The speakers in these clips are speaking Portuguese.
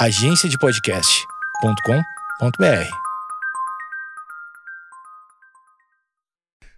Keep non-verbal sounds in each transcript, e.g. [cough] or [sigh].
agenciadepodcast.com.br.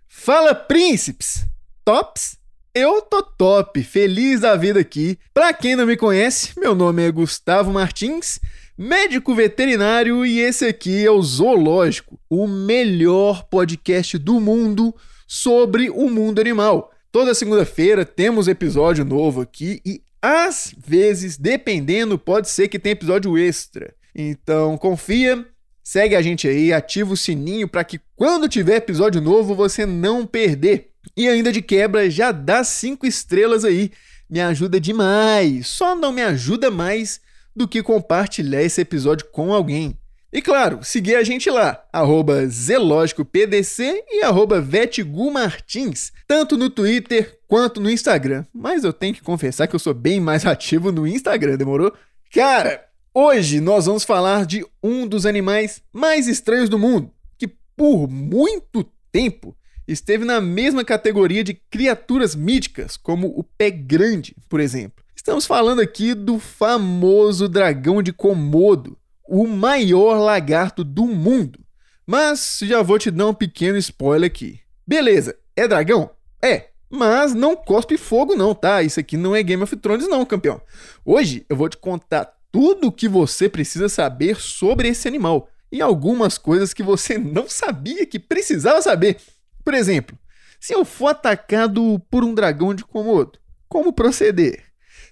Fala, príncipes! Tops? Eu tô top, feliz da vida aqui. Pra quem não me conhece, meu nome é Gustavo Martins, médico veterinário, e esse aqui é o Zoológico, o melhor podcast do mundo sobre o mundo animal. Toda segunda-feira temos episódio novo aqui e às vezes, dependendo, pode ser que tenha episódio extra. Então, confia, segue a gente aí, ativa o sininho para que quando tiver episódio novo você não perder. E ainda de quebra, já dá cinco estrelas aí. Me ajuda demais. Só não me ajuda mais do que compartilhar esse episódio com alguém. E claro, seguir a gente lá, arroba zelógicopdc e arroba vetgumartins, tanto no Twitter quanto no Instagram. Mas eu tenho que confessar que eu sou bem mais [laughs] ativo no Instagram, demorou? Cara, hoje nós vamos falar de um dos animais mais estranhos do mundo, que por muito tempo esteve na mesma categoria de criaturas míticas, como o pé grande, por exemplo. Estamos falando aqui do famoso dragão de Komodo, o maior lagarto do mundo. Mas já vou te dar um pequeno spoiler aqui. Beleza, é dragão? É, mas não cospe fogo não, tá? Isso aqui não é Game of Thrones não, campeão. Hoje eu vou te contar tudo o que você precisa saber sobre esse animal e algumas coisas que você [laughs] não sabia que precisava saber. Por exemplo, se eu for atacado por um dragão de Komodo, como proceder?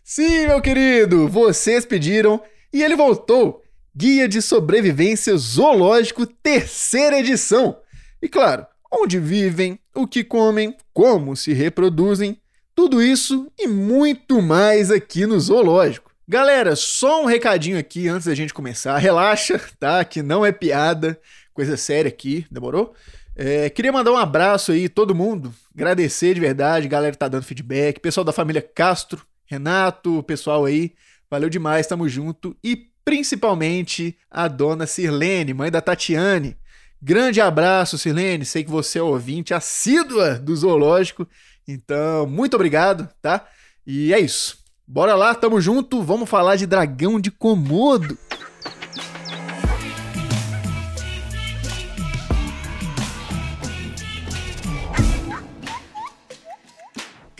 Sim, meu querido, vocês pediram e ele voltou. Guia de Sobrevivência Zoológico, terceira edição. E claro, onde vivem, o que comem, como se reproduzem, tudo isso e muito mais aqui no Zoológico. Galera, só um recadinho aqui antes da gente começar. Relaxa, tá? Que não é piada, coisa séria aqui, demorou? É, queria mandar um abraço aí, todo mundo. Agradecer de verdade, galera que tá dando feedback. Pessoal da família Castro, Renato, pessoal aí. Valeu demais, tamo junto. E principalmente a dona Sirlene, mãe da Tatiane. Grande abraço, Sirlene. Sei que você é ouvinte assídua do Zoológico. Então, muito obrigado, tá? E é isso. Bora lá, tamo junto. Vamos falar de dragão de Komodo.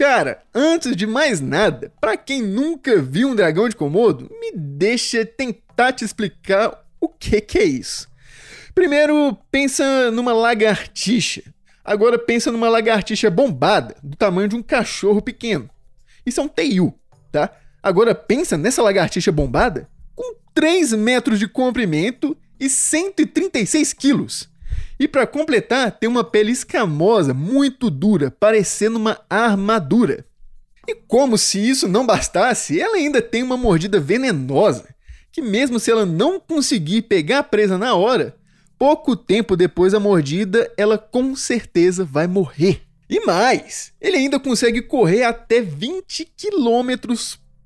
Cara, antes de mais nada, para quem nunca viu um dragão de Komodo, me deixa tentar te explicar o que, que é isso. Primeiro, pensa numa lagartixa. Agora pensa numa lagartixa bombada, do tamanho de um cachorro pequeno. Isso é um teiu, tá? Agora pensa nessa lagartixa bombada com 3 metros de comprimento e 136 quilos. E para completar, tem uma pele escamosa, muito dura, parecendo uma armadura. E como se isso não bastasse, ela ainda tem uma mordida venenosa, que mesmo se ela não conseguir pegar a presa na hora, pouco tempo depois da mordida, ela com certeza vai morrer. E mais, ele ainda consegue correr até 20 km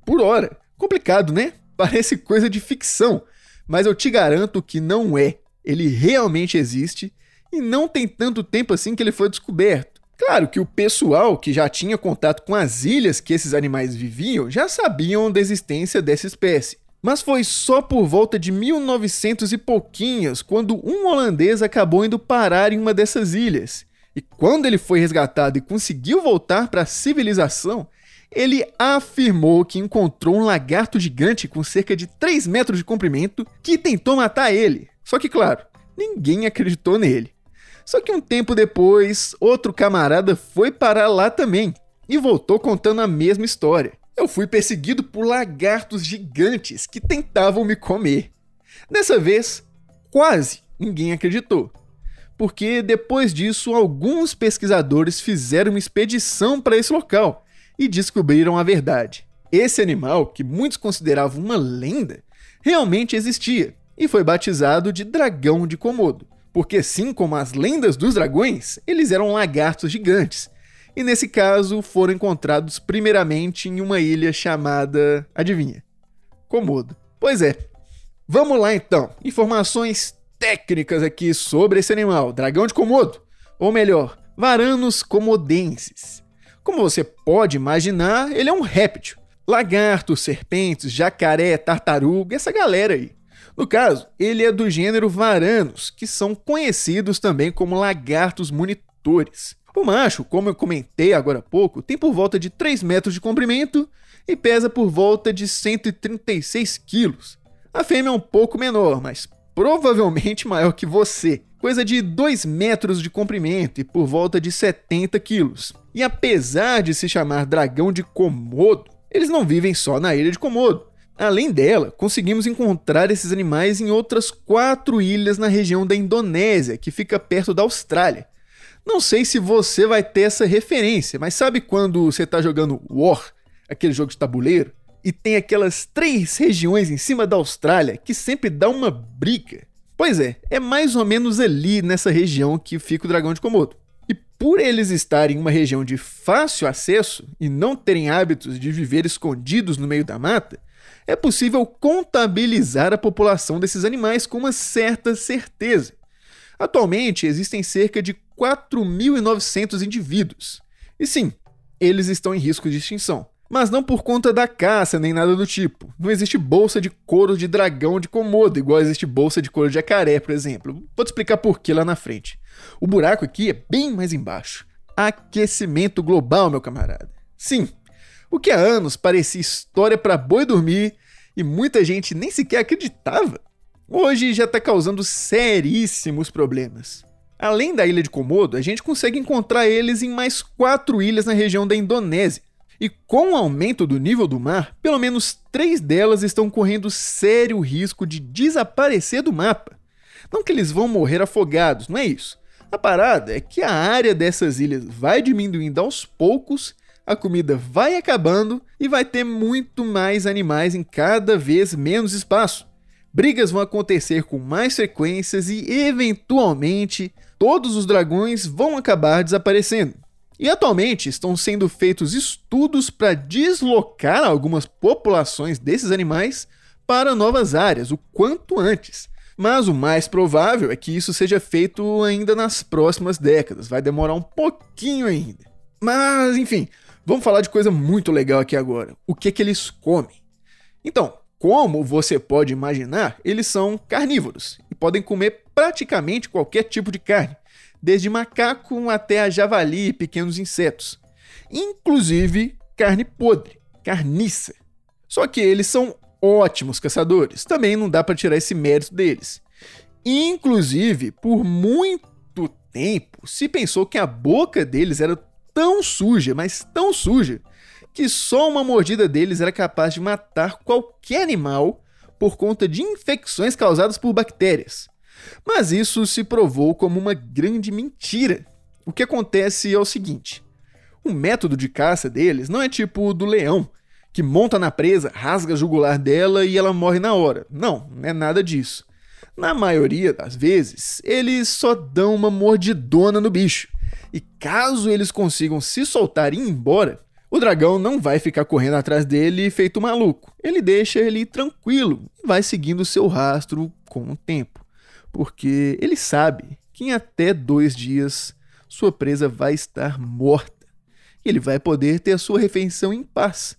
por hora. Complicado, né? [laughs] Parece coisa de ficção, mas eu te garanto que não é. Ele realmente existe e não tem tanto tempo assim que ele foi descoberto. Claro que o pessoal que já tinha contato com as ilhas que esses animais viviam já sabiam da existência dessa espécie. Mas foi só por volta de 1900 e pouquinhos quando um holandês acabou indo parar em uma dessas ilhas. E quando ele foi resgatado e conseguiu voltar para a civilização, ele afirmou que encontrou um lagarto gigante com cerca de 3 metros de comprimento que tentou matar ele. Só que, claro, ninguém acreditou nele. Só que um tempo depois, outro camarada foi parar lá também e voltou contando a mesma história. Eu fui perseguido por lagartos gigantes que tentavam me comer. Dessa vez, quase ninguém acreditou. Porque depois disso, alguns pesquisadores fizeram uma expedição para esse local e descobriram a verdade. Esse animal, que muitos consideravam uma lenda, realmente existia e foi batizado de dragão de Komodo porque assim como as lendas dos dragões, eles eram lagartos gigantes. E nesse caso foram encontrados primeiramente em uma ilha chamada, adivinha? Komodo. Pois é. Vamos lá então. Informações técnicas aqui sobre esse animal, dragão de Komodo, ou melhor, Varanus komodensis. Como você pode imaginar, ele é um réptil, Lagartos, serpentes, jacaré, tartaruga, essa galera aí. No caso, ele é do gênero varanos, que são conhecidos também como lagartos monitores. O macho, como eu comentei agora há pouco, tem por volta de 3 metros de comprimento e pesa por volta de 136 quilos. A fêmea é um pouco menor, mas provavelmente maior que você, coisa de 2 metros de comprimento e por volta de 70 quilos. E apesar de se chamar dragão de Komodo, eles não vivem só na ilha de Komodo. Além dela, conseguimos encontrar esses animais em outras quatro ilhas na região da Indonésia, que fica perto da Austrália. Não sei se você vai ter essa referência, mas sabe quando você está jogando War, aquele jogo de tabuleiro, e tem aquelas três regiões em cima da Austrália que sempre dá uma briga? Pois é, é mais ou menos ali nessa região que fica o dragão de Komodo. E por eles estarem em uma região de fácil acesso e não terem hábitos de viver escondidos no meio da mata, é possível contabilizar a população desses animais com uma certa certeza. Atualmente existem cerca de 4.900 indivíduos. E sim, eles estão em risco de extinção. Mas não por conta da caça nem nada do tipo. Não existe bolsa de couro de dragão de Komodo, igual existe bolsa de couro de jacaré, por exemplo. Vou te explicar por que lá na frente. O buraco aqui é bem mais embaixo. Aquecimento global, meu camarada. Sim, o que há anos parecia história para boi dormir e muita gente nem sequer acreditava, hoje já está causando seríssimos problemas. Além da ilha de Komodo, a gente consegue encontrar eles em mais quatro ilhas na região da Indonésia. E com o aumento do nível do mar, pelo menos três delas estão correndo sério risco de desaparecer do mapa. Não que eles vão morrer afogados, não é isso. A parada é que a área dessas ilhas vai diminuindo aos poucos, a comida vai acabando e vai ter muito mais animais em cada vez menos espaço. Brigas vão acontecer com mais frequências e, eventualmente, todos os dragões vão acabar desaparecendo. E atualmente estão sendo feitos estudos para deslocar algumas populações desses animais para novas áreas o quanto antes. Mas o mais provável é que isso seja feito ainda nas próximas décadas, vai demorar um pouquinho ainda. Mas, enfim, vamos falar de coisa muito legal aqui agora. O que, que eles comem? Então, como você pode imaginar, eles são carnívoros e podem comer praticamente qualquer tipo de carne, desde macaco até a javali e pequenos insetos, inclusive carne podre, carniça. Só que eles são ótimos caçadores. Também não dá para tirar esse mérito deles. Inclusive, por muito tempo, se pensou que a boca deles era tão suja, mas tão suja, que só uma mordida deles era capaz de matar qualquer animal por conta de infecções causadas por bactérias. Mas isso se provou como uma grande mentira. O que acontece é o seguinte: o método de caça deles não é tipo o do leão, que monta na presa, rasga a jugular dela e ela morre na hora. Não, não é nada disso. Na maioria das vezes, eles só dão uma mordidona no bicho. E caso eles consigam se soltar e ir embora, o dragão não vai ficar correndo atrás dele feito maluco. Ele deixa ele tranquilo e vai seguindo seu rastro com o tempo. Porque ele sabe que em até dois dias sua presa vai estar morta. Ele vai poder ter a sua refeição em paz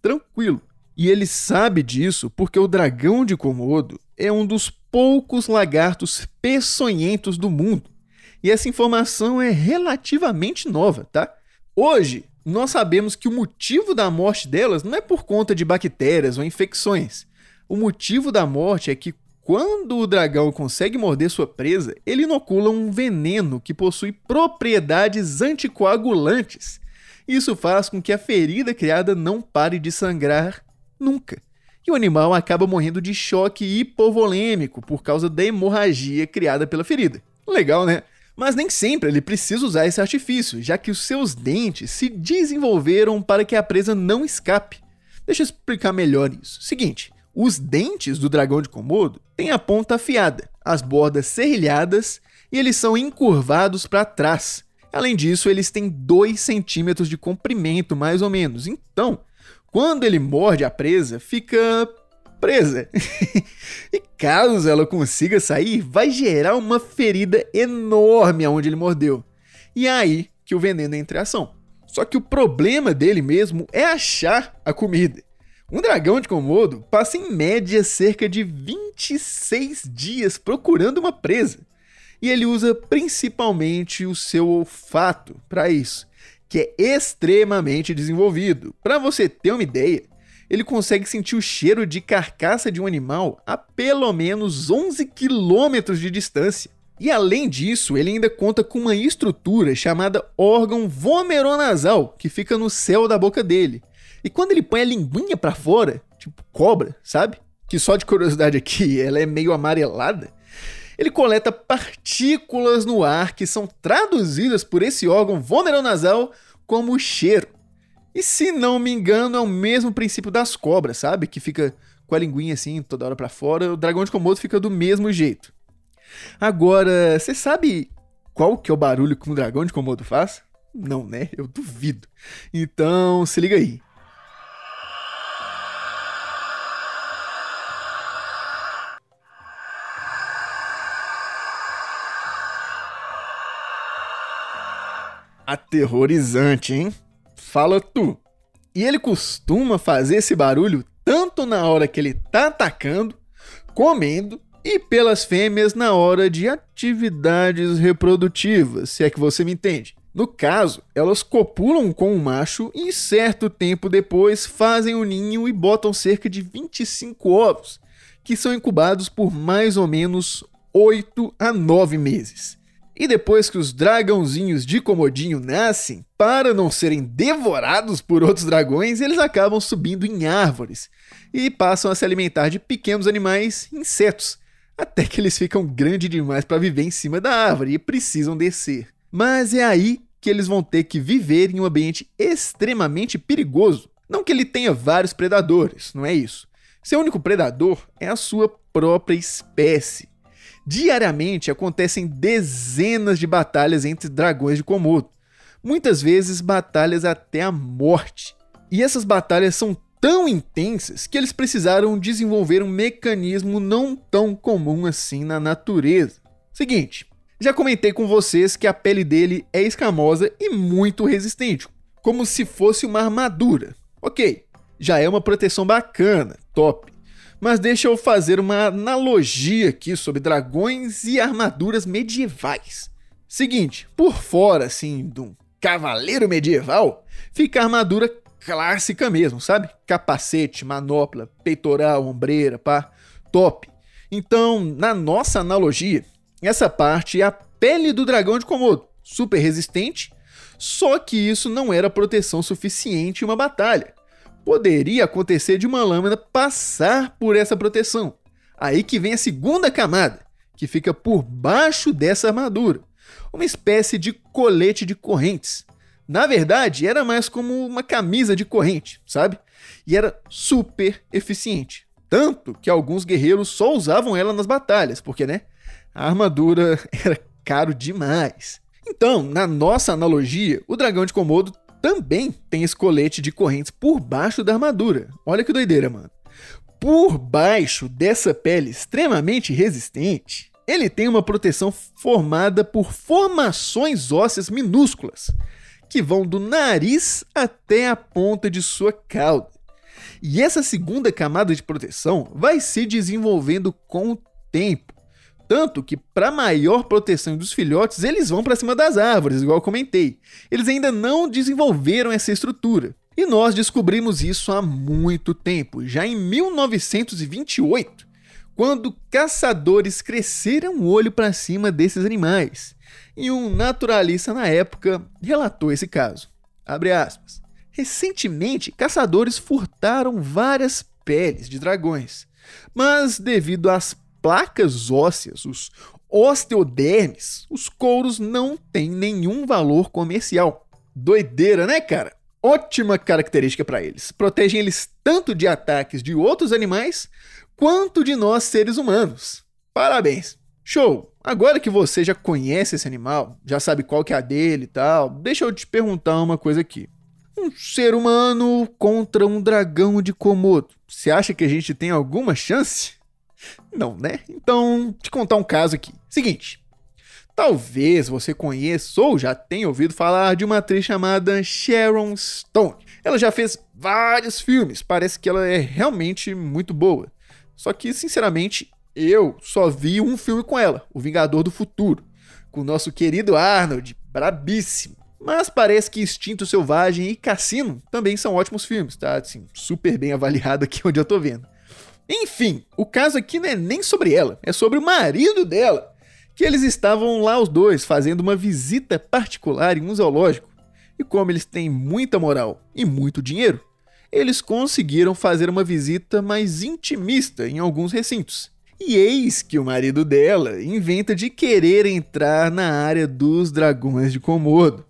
tranquilo. E ele sabe disso porque o dragão de Komodo é um dos poucos lagartos peçonhentos do mundo. E essa informação é relativamente nova, tá? Hoje, nós sabemos que o motivo da morte delas não é por conta de bactérias ou infecções. O motivo da morte é que quando o dragão consegue morder sua presa, ele inocula um veneno que possui propriedades anticoagulantes isso faz com que a ferida criada não pare de sangrar nunca. E o animal acaba morrendo de choque hipovolêmico por causa da hemorragia criada pela ferida. Legal, né? Mas nem sempre ele precisa usar esse artifício, já que os seus dentes se desenvolveram para que a presa não escape. Deixa eu explicar melhor isso. Seguinte, os dentes do dragão de Komodo têm a ponta afiada, as bordas serrilhadas e eles são encurvados para trás. Além disso, eles têm 2 centímetros de comprimento, mais ou menos. Então, quando ele morde a presa, fica presa. [laughs] e caso ela consiga sair, vai gerar uma ferida enorme aonde ele mordeu. E é aí que o veneno entra em ação. Só que o problema dele mesmo é achar a comida. Um dragão de Komodo passa em média cerca de 26 dias procurando uma presa. E ele usa principalmente o seu olfato para isso, que é extremamente desenvolvido. Para você ter uma ideia, ele consegue sentir o cheiro de carcaça de um animal a pelo menos 11 quilômetros de distância. E além disso, ele ainda conta com uma estrutura chamada órgão vomeronasal, que fica no céu da boca dele, e quando ele põe a linguinha para fora, tipo cobra, sabe? Que só de curiosidade aqui, [laughs] ela é meio amarelada. Ele coleta partículas no ar que são traduzidas por esse órgão vomeronasal como cheiro. E se não me engano, é o mesmo princípio das cobras, sabe? Que fica com a linguinha assim, toda hora para fora. O dragão de Komodo fica do mesmo jeito. Agora, você sabe qual que é o barulho que um dragão de Komodo faz? Não, né? Eu duvido. Então, se liga aí. Aterrorizante, hein? Fala tu. E ele costuma fazer esse barulho tanto na hora que ele tá atacando, comendo e pelas fêmeas na hora de atividades reprodutivas, se é que você me entende. No caso, elas copulam com o macho e certo tempo depois fazem o ninho e botam cerca de 25 ovos, que são incubados por mais ou menos 8 a 9 meses. E depois que os dragãozinhos de Comodinho nascem, para não serem devorados por outros dragões, eles acabam subindo em árvores e passam a se alimentar de pequenos animais, insetos, até que eles ficam grandes demais para viver em cima da árvore e precisam descer. Mas é aí que eles vão ter que viver em um ambiente extremamente perigoso. Não que ele tenha vários predadores, não é isso. Seu único predador é a sua própria espécie. Diariamente acontecem dezenas de batalhas entre dragões de Komodo, muitas vezes batalhas até a morte. E essas batalhas são tão intensas que eles precisaram desenvolver um mecanismo não tão comum assim na natureza. Seguinte, já comentei com vocês que a pele dele é escamosa e muito resistente, como se fosse uma armadura. Ok, já é uma proteção bacana, top. Mas deixa eu fazer uma analogia aqui sobre dragões e armaduras medievais. Seguinte, por fora, assim, de um cavaleiro medieval, fica a armadura clássica mesmo, sabe? Capacete, manopla, peitoral, ombreira, pá, top. Então, na nossa analogia, essa parte é a pele do dragão de Komodo, super resistente, só que isso não era proteção suficiente em uma batalha poderia acontecer de uma lâmina passar por essa proteção. Aí que vem a segunda camada, que fica por baixo dessa armadura, uma espécie de colete de correntes. Na verdade, era mais como uma camisa de corrente, sabe? E era super eficiente. Tanto que alguns guerreiros só usavam ela nas batalhas, porque, né? A armadura [laughs] era caro demais. Então, na nossa analogia, o dragão de Komodo também tem esse colete de correntes por baixo da armadura. Olha que doideira, mano. Por baixo dessa pele extremamente resistente, ele tem uma proteção formada por formações ósseas minúsculas, que vão do nariz até a ponta de sua cauda. E essa segunda camada de proteção vai se desenvolvendo com o tempo. Tanto que, para maior proteção dos filhotes, eles vão para cima das árvores, igual eu comentei. Eles ainda não desenvolveram essa estrutura. E nós descobrimos isso há muito tempo, já em 1928, quando caçadores cresceram o olho para cima desses animais. E um naturalista na época relatou esse caso. Recentemente, caçadores furtaram várias peles de dragões, mas devido às placas ósseas, os osteodermes, os couros não têm nenhum valor comercial. Doideira, né, cara? Ótima característica para eles. Protegem eles tanto de ataques de outros animais quanto de nós seres humanos. Parabéns. Show. Agora que você já conhece esse animal, já sabe qual que é a dele e tal, deixa eu te perguntar uma coisa aqui. Um ser humano contra um dragão de Komodo. Você acha que a gente tem alguma chance? Não, né? Então, te contar um caso aqui. Seguinte. Talvez você conheça ou já tenha ouvido falar de uma atriz chamada Sharon Stone. Ela já fez vários filmes. Parece que ela é realmente muito boa. Só que, sinceramente, eu só vi um filme com ela, O Vingador do Futuro, com o nosso querido Arnold, brabíssimo. Mas parece que Instinto Selvagem e Cassino também são ótimos filmes, tá? Assim, super bem avaliado aqui [laughs] onde eu tô vendo. Enfim, o caso aqui não é nem sobre ela, é sobre o marido dela. Que eles estavam lá os dois fazendo uma visita particular em um zoológico. E como eles têm muita moral e muito dinheiro, eles conseguiram fazer uma visita mais intimista em alguns recintos. E eis que o marido dela inventa de querer entrar na área dos dragões de Komodo.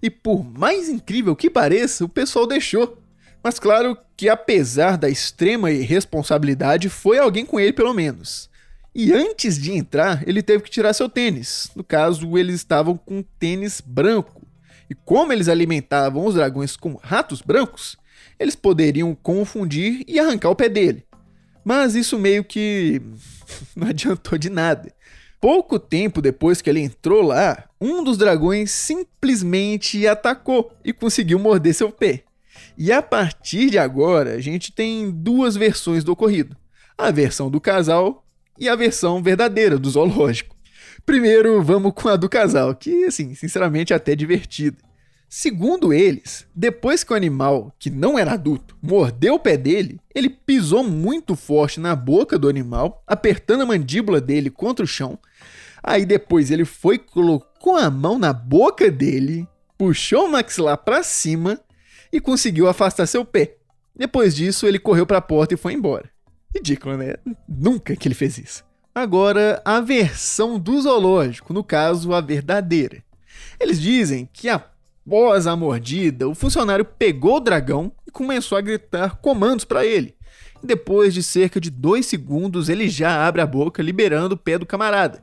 E por mais incrível que pareça, o pessoal deixou. Mas claro que apesar da extrema irresponsabilidade, foi alguém com ele pelo menos. E antes de entrar, ele teve que tirar seu tênis. No caso, eles estavam com tênis branco. E como eles alimentavam os dragões com ratos brancos, eles poderiam confundir e arrancar o pé dele. Mas isso meio que [laughs] não adiantou de nada. Pouco tempo depois que ele entrou lá, um dos dragões simplesmente atacou e conseguiu morder seu pé. E a partir de agora, a gente tem duas versões do ocorrido: a versão do casal e a versão verdadeira do zoológico. Primeiro, vamos com a do casal, que, assim, sinceramente é até divertida. Segundo eles, depois que o animal, que não era adulto, mordeu o pé dele, ele pisou muito forte na boca do animal, apertando a mandíbula dele contra o chão. Aí depois ele foi, colocou a mão na boca dele, puxou o maxilar para cima e conseguiu afastar seu pé. Depois disso, ele correu para a porta e foi embora. Ridículo, né? Nunca que ele fez isso. Agora, a versão do zoológico, no caso, a verdadeira. Eles dizem que após a mordida, o funcionário pegou o dragão e começou a gritar comandos para ele. depois de cerca de dois segundos, ele já abre a boca, liberando o pé do camarada.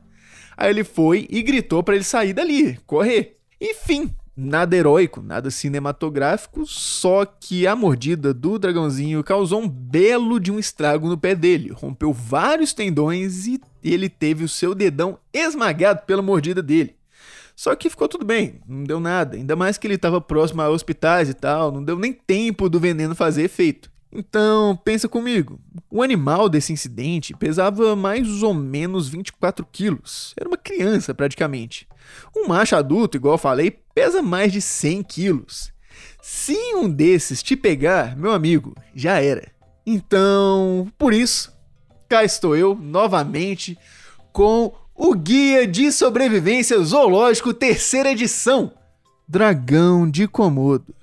Aí ele foi e gritou para ele sair dali, correr. Enfim, Nada heróico, nada cinematográfico, só que a mordida do dragãozinho causou um belo de um estrago no pé dele, rompeu vários tendões e ele teve o seu dedão esmagado pela mordida dele. Só que ficou tudo bem, não deu nada, ainda mais que ele estava próximo a hospitais e tal, não deu nem tempo do veneno fazer efeito. Então, pensa comigo. O animal desse incidente pesava mais ou menos 24 quilos. Era uma criança, praticamente. Um macho adulto, igual falei, pesa mais de 100 quilos. Se um desses te pegar, meu amigo, já era. Então, por isso, cá estou eu novamente com o Guia de Sobrevivência Zoológico, terceira edição. Dragão de Komodo.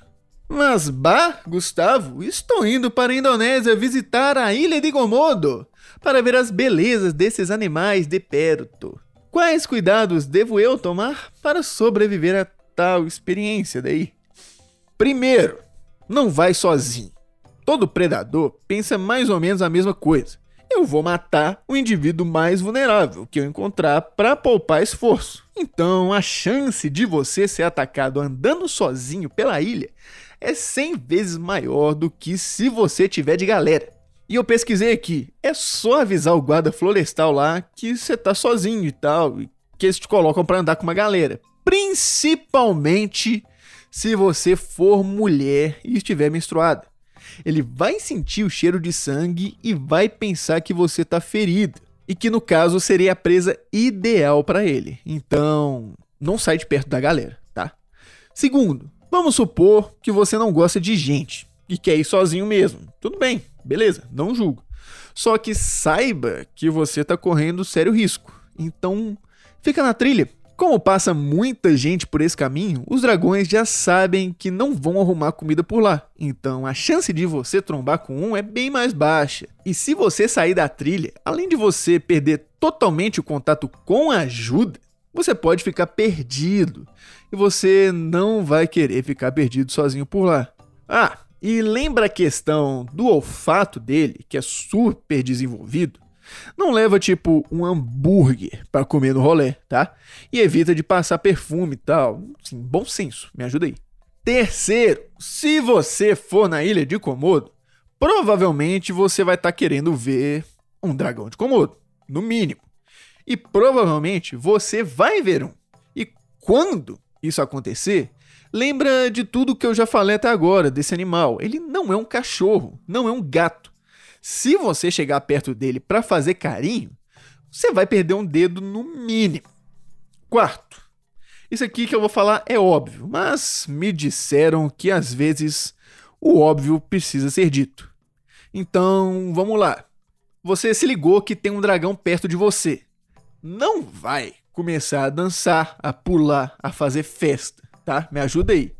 Mas bah, Gustavo, estou indo para a Indonésia visitar a ilha de Komodo para ver as belezas desses animais de perto. Quais cuidados devo eu tomar para sobreviver a tal experiência daí? Primeiro, não vai sozinho. Todo predador pensa mais ou menos a mesma coisa. Eu vou matar o indivíduo mais vulnerável que eu encontrar para poupar esforço. Então, a chance de você ser atacado andando sozinho pela ilha é 100 vezes maior do que se você tiver de galera. E eu pesquisei aqui, é só avisar o guarda florestal lá que você tá sozinho e tal, e que eles te colocam para andar com uma galera. Principalmente se você for mulher e estiver menstruada. Ele vai sentir o cheiro de sangue e vai pensar que você tá ferida. E que no caso seria a presa ideal para ele. Então, não sai de perto da galera, tá? Segundo, Vamos supor que você não gosta de gente e quer ir sozinho mesmo. Tudo bem, beleza, não julgo. Só que saiba que você está correndo sério risco. Então, fica na trilha. Como passa muita gente por esse caminho, os dragões já sabem que não vão arrumar comida por lá. Então, a chance de você trombar com um é bem mais baixa. E se você sair da trilha, além de você perder totalmente o contato com a ajuda, você pode ficar perdido e você não vai querer ficar perdido sozinho por lá. Ah, e lembra a questão do olfato dele, que é super desenvolvido? Não leva tipo um hambúrguer para comer no rolê, tá? E evita de passar perfume e tal. Sim, bom senso, me ajuda aí. Terceiro, se você for na ilha de Komodo, provavelmente você vai estar tá querendo ver um dragão de Komodo, no mínimo. E provavelmente você vai ver um. E quando isso acontecer, Lembra de tudo que eu já falei até agora desse animal. Ele não é um cachorro, não é um gato. Se você chegar perto dele para fazer carinho, você vai perder um dedo no mínimo. Quarto, isso aqui que eu vou falar é óbvio, mas me disseram que às vezes o óbvio precisa ser dito. Então, vamos lá. Você se ligou que tem um dragão perto de você. Não vai começar a dançar, a pular, a fazer festa tá? Me ajuda aí.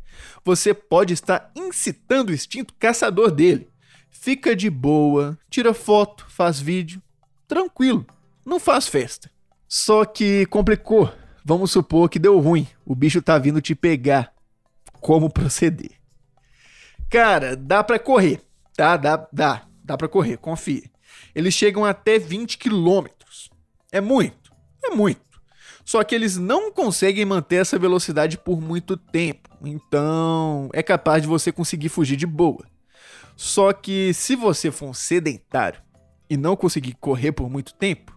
Você pode estar incitando o instinto caçador dele. Fica de boa, tira foto, faz vídeo, tranquilo, não faz festa. Só que complicou. Vamos supor que deu ruim, o bicho tá vindo te pegar. Como proceder? Cara, dá para correr, tá? Dá, dá, dá para correr, confia. Eles chegam até 20 quilômetros. É muito, é muito. Só que eles não conseguem manter essa velocidade por muito tempo. Então, é capaz de você conseguir fugir de boa. Só que se você for um sedentário e não conseguir correr por muito tempo,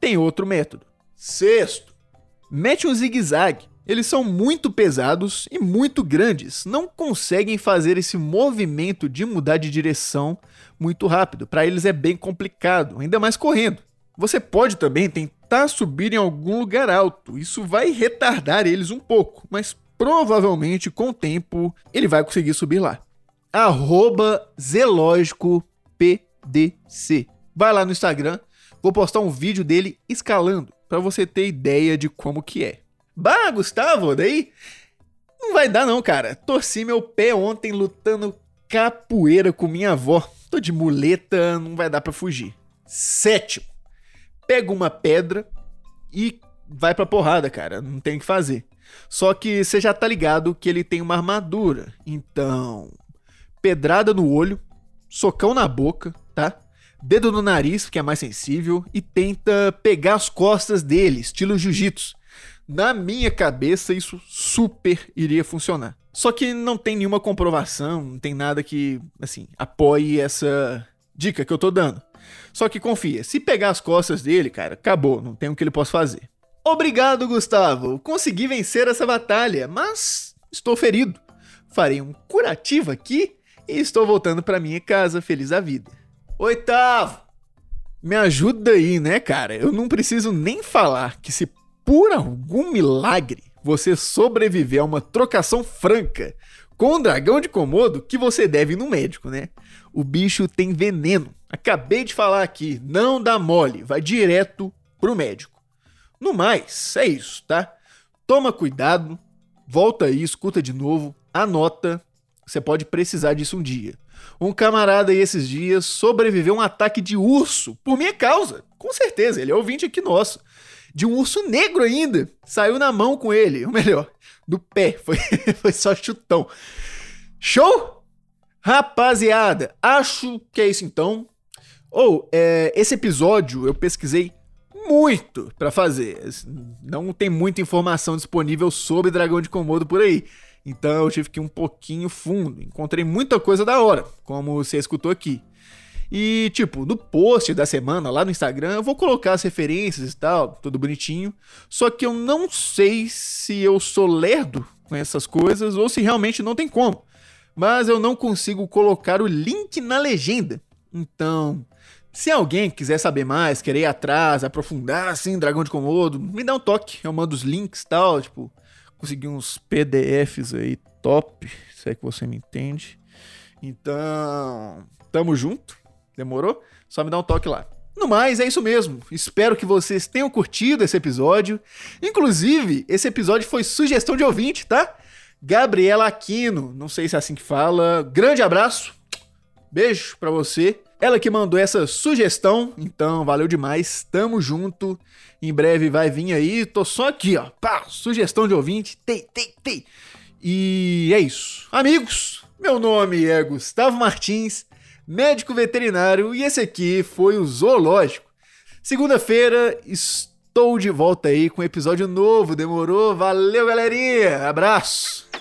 tem outro método. Sexto, mete um zigue-zague. Eles são muito pesados e muito grandes, não conseguem fazer esse movimento de mudar de direção muito rápido. Para eles é bem complicado, ainda mais correndo. Você pode também tentar subir em algum lugar alto. Isso vai retardar eles um pouco, mas provavelmente com o tempo ele vai conseguir subir lá. Arroba ZelógicoPDC. Vai lá no Instagram, vou postar um vídeo dele escalando para você ter ideia de como que é. Bah, Gustavo, daí não vai dar não, cara. Torci meu pé ontem lutando capoeira com minha avó. Tô de muleta, não vai dar para fugir. Sétimo pega uma pedra e vai pra porrada, cara. Não tem o que fazer. Só que você já tá ligado que ele tem uma armadura. Então, pedrada no olho, socão na boca, tá? Dedo no nariz, que é mais sensível, e tenta pegar as costas dele, estilo jiu-jitsu. Na minha cabeça, isso super iria funcionar. Só que não tem nenhuma comprovação, não tem nada que, assim, apoie essa dica que eu tô dando. Só que confia, se pegar as costas dele, cara, acabou, não tem o que ele possa fazer. Obrigado, Gustavo. Consegui vencer essa batalha, mas estou ferido. Farei um curativo aqui e estou voltando para minha casa feliz da vida. Oitavo. Me ajuda aí, né, cara? Eu não preciso nem falar que se por algum milagre você sobreviver a uma trocação franca com um dragão de Komodo, que você deve ir no médico, né? O bicho tem veneno. Acabei de falar aqui, não dá mole, vai direto pro médico. No mais, é isso, tá? Toma cuidado, volta aí, escuta de novo, anota, você pode precisar disso um dia. Um camarada aí esses dias sobreviveu a um ataque de urso, por minha causa, com certeza, ele é ouvinte aqui nosso. De um urso negro ainda, saiu na mão com ele, ou melhor, do pé, [laughs] foi, foi só chutão. Show? Rapaziada, acho que é isso então. Ou, oh, é, esse episódio eu pesquisei muito para fazer. Não tem muita informação disponível sobre Dragão de Komodo por aí. Então eu tive que ir um pouquinho fundo. Encontrei muita coisa da hora, como você escutou aqui. E, tipo, no post da semana lá no Instagram, eu vou colocar as referências e tal, tudo bonitinho. Só que eu não sei se eu sou lerdo com essas coisas ou se realmente não tem como mas eu não consigo colocar o link na legenda. Então, se alguém quiser saber mais, querer ir atrás, aprofundar assim, Dragão de Komodo, me dá um toque. Eu mando os links e tal, tipo, consegui uns PDFs aí top, se é que você me entende. Então, tamo junto. Demorou? Só me dá um toque lá. No mais, é isso mesmo. Espero que vocês tenham curtido esse episódio. Inclusive, esse episódio foi sugestão de ouvinte, tá? Gabriela Aquino, não sei se é assim que fala. Grande abraço, beijo pra você. Ela que mandou essa sugestão, então valeu demais, tamo junto. Em breve vai vir aí, tô só aqui, ó. Pá, sugestão de ouvinte, tem, tem, tem. E é isso. Amigos, meu nome é Gustavo Martins, médico veterinário, e esse aqui foi o Zoológico. Segunda-feira, estou de volta aí com um episódio novo, demorou? Valeu, galerinha! Abraço!